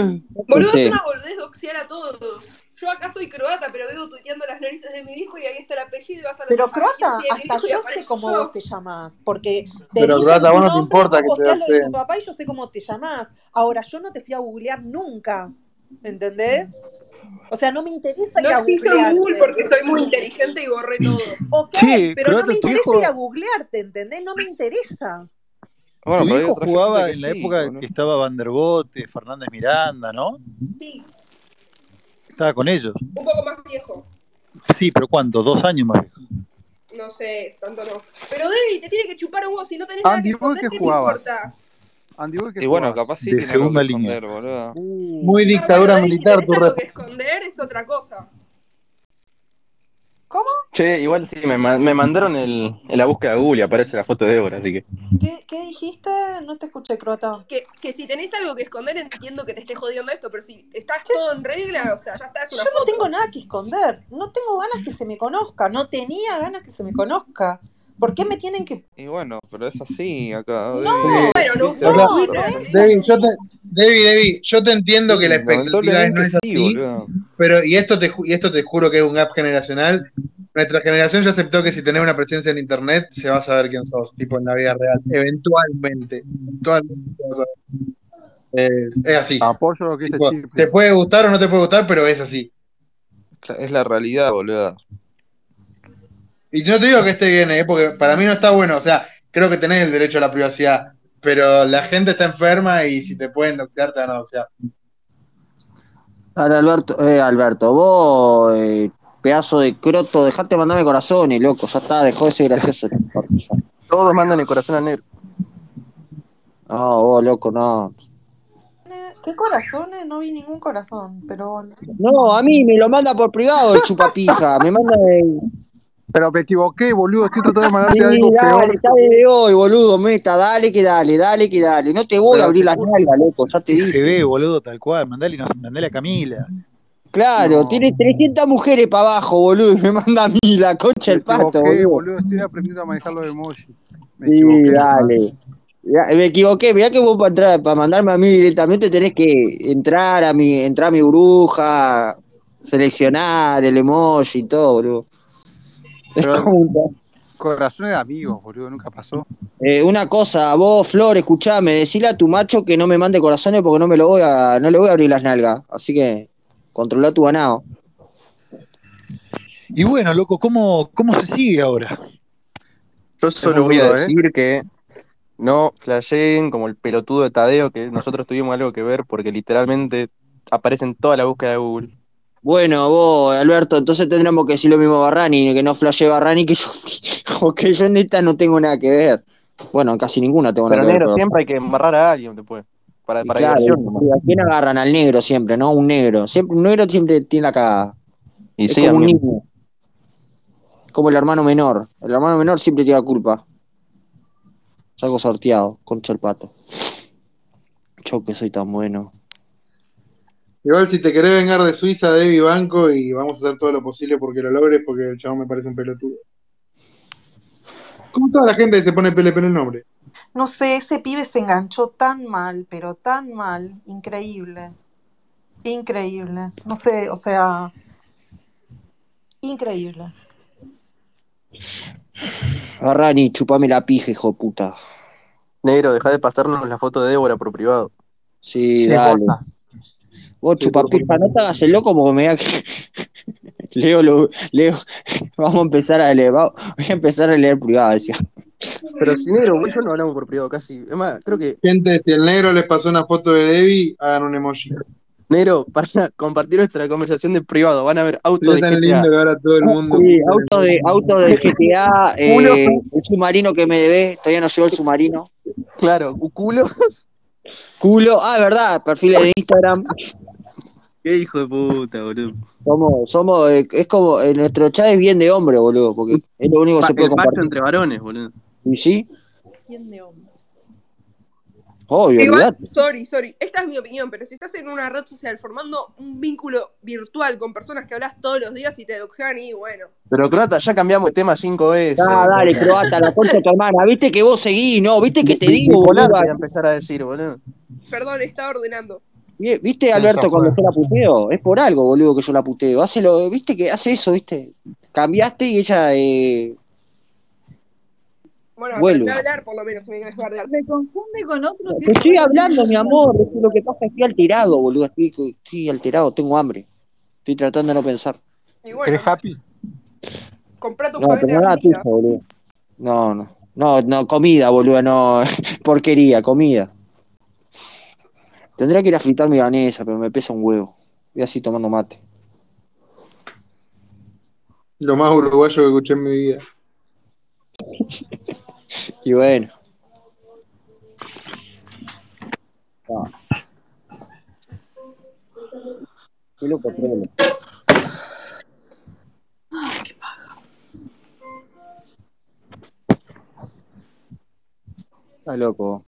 Boludo, es Escuché. una boludez doxear a todos. Yo acá soy croata, pero vivo tuiteando las narices de mi hijo y ahí está el apellido y vas a la Pero croata, sí, hasta yo sé cómo yo. vos te llamás, porque te Pero croata, vos no te nombre, importa que te lo de tu papá y yo sé cómo te llamás. Ahora, yo no te fui a googlear nunca, ¿entendés? O sea, no me interesa ir No a exijo en Google googlearte. porque soy muy inteligente y borré todo. Ok, Che, pero no me interesa hijo, ir a googlearte, ¿entendés? No me interesa. Bueno, tu hijo jugaba que en la sí, época boludo. que estaba Van der Bote, Fernández Miranda, ¿no? Sí, Estaba con ellos. un poco más viejo. Sí, pero ¿cuánto? Dos años más viejo. No sé, tanto no. Pero Debbie, te tiene que chupar un huevo. Si no tenés nada que Andy, ¿vos esconder, qué ¿qué te jugabas? importa? Andy, ¿vos qué Y bueno, jugabas? capaz sí De tiene algo que segunda línea. esconder, boludo. Muy dictadura militar tu rep. que esconder es otra cosa. ¿Cómo? Che, igual sí, me, me mandaron el, en la búsqueda de Google y aparece la foto de Débora, así que. ¿Qué, qué dijiste? No te escuché, Croata. Que, que si tenés algo que esconder, entiendo que te esté jodiendo esto, pero si estás todo en regla, o sea, ya está, es una Yo no foto. tengo nada que esconder. No tengo ganas que se me conozca. No tenía ganas que se me conozca. ¿Por qué me tienen que.? Y bueno, pero es así acá. No, Debbie. bueno, no no, no es Debbie, yo te, Debbie, Debbie, yo te entiendo que la expectativa es- no es sí, así, boludo. pero y esto te y esto te juro que es un gap generacional. Nuestra generación ya aceptó que si tenés una presencia en internet se va a saber quién sos, tipo en la vida real, eventualmente, eventualmente se va a saber. Eh, es así. Apoyo lo que dice te puede gustar o no te puede gustar, pero es así. Es la realidad, boludo. Y no te digo que esté bien, ¿eh? porque para mí no está bueno. O sea, creo que tenés el derecho a la privacidad, pero la gente está enferma y si te pueden doxear, te van a doxear. Ahora, Alberto, eh, Alberto, vos, eh, pedazo de croto, dejate mandarme corazones, loco, ya está, dejó de ser gracioso. Todos mandan el corazón al negro. No, vos, loco, no. ¿Qué corazones? No vi ningún corazón, pero bueno. No, a mí me lo manda por privado el chupapija, me manda de... Pero me equivoqué, boludo. Estoy tratando de Sí, mandarte algo dale, peor. está de hoy, boludo, meta, dale que dale, dale que dale. No te voy Pero a abrir juro nalgas, loco, ya te dije. se ve, boludo, tal cual. Mandale, no, mandale a Camila. Claro, tiene 300 mujeres para abajo, boludo, y me manda a mí la concha pato, equivoqué, boludo. boludo. Estoy aprendiendo a manejar los emojis. Me Sí, equivoqué. dale. Ya, Me equivoqué, mirá que vos para entrar, para mandarme a mí directamente tenés que entrar a mi, entrar a mi bruja, seleccionar el emoji y todo, boludo. Es Pero como un- corazones de amigos, boludo. Nunca pasó. Eh, una cosa, vos, Flor, escuchame, decile a tu macho que no me mande corazones porque no me lo voy a, no le voy a abrir las nalgas. Así que controla tu ganado. Y bueno, loco, ¿cómo, cómo se sigue ahora? Yo solo voy a ¿eh? decir que no flasheen como el pelotudo de Tadeo, que nosotros tuvimos algo que ver porque literalmente aparece en toda la búsqueda de Google. Bueno, vos, Alberto, entonces tendremos que decir lo mismo a Barrani, que no flashe Barrani, que yo, porque yo en esta no tengo nada que ver. Bueno, en casi ninguna tengo Pero nada que ver. negro, pero- siempre hay que embarrar a alguien después. Para, para claro. ¿a quién agarran? Al negro siempre, ¿no? Un negro. Siempre, un negro siempre tiene la cagada. Y es sí, como un niño. Como el hermano menor. El hermano menor siempre tiene la culpa. Salgo sorteado, concha el pato. Yo que soy tan bueno. Igual si te querés vengar de Suiza, Debbie Banco, y vamos a hacer todo lo posible porque lo logres, porque el chabón me parece un pelotudo. ¿Cómo toda la gente que se pone PLP en el nombre? No sé, ese pibe se enganchó tan mal, pero tan mal. Increíble. Increíble. No sé, o sea. Increíble. Barrani, chupame la pija, hijo de puta. Negro, deja de pasarnos la foto de Débora por privado. Sí, Sí, dale. porfa. Vos chupapija, no te hagas el loco porque me da que. Leo, lo, Leo, vamos a empezar a leer, va- voy a empezar a leer privado, decía. Pero si negro, vos y yo no hablamos por privado casi. Es más, creo que Gente, si el negro les pasó una foto de Debbie, hagan un emoji. negro, para compartir nuestra conversación de privado, van a ver auto Sería de tan GTA. lindo que ahora todo el mundo. Sí, auto de, auto de GTA, eh, el submarino que me debe, todavía no llegó el submarino. Claro, culo. Culo, ah, verdad, perfiles de Instagram. Qué hijo de puta, boludo. Somos, somos, eh, es como, eh, nuestro chat es bien de hombre, boludo, porque es lo único que se puede el compartir. entre varones, boludo. ¿Y sí? Bien de hombre. Obvio, Igual, sorry, sorry, esta es mi opinión, pero si estás en una red social formando un vínculo virtual con personas que hablas todos los días y te doxean y bueno, Pero Croata, ya cambiamos de tema cinco veces. Ah, dale, croata, la concha de tu hermana. Viste que vos seguís, ¿no? Viste que te digo, boludo. voy a empezar a decir, boludo. perdón, estaba ordenando. Vi- ¿Viste, Alberto, cuando yo la puteo? Es por algo, boludo, que yo la puteo. Hace lo, ¿Viste que hace eso, viste? Cambiaste y ella, eh, Bueno, Vuelve. hablar por lo menos, me. Me confunde con otros. Te es estoy hablando, mi amor. es Lo que pasa es que estoy alterado, boludo. Estoy, estoy alterado, tengo hambre. Estoy tratando de no pensar. Y bueno, happy? comprá tus No, paquetes pero de nada tuyo, Argentina. boludo. No, no. No, no, comida, boludo, no. Porquería, comida. Tendría que ir a fritar milanesa, pero me pesa un huevo. Voy así tomando mate. Lo más uruguayo que escuché en mi vida. y bueno. Qué loco, Ay, qué paja. Está loco.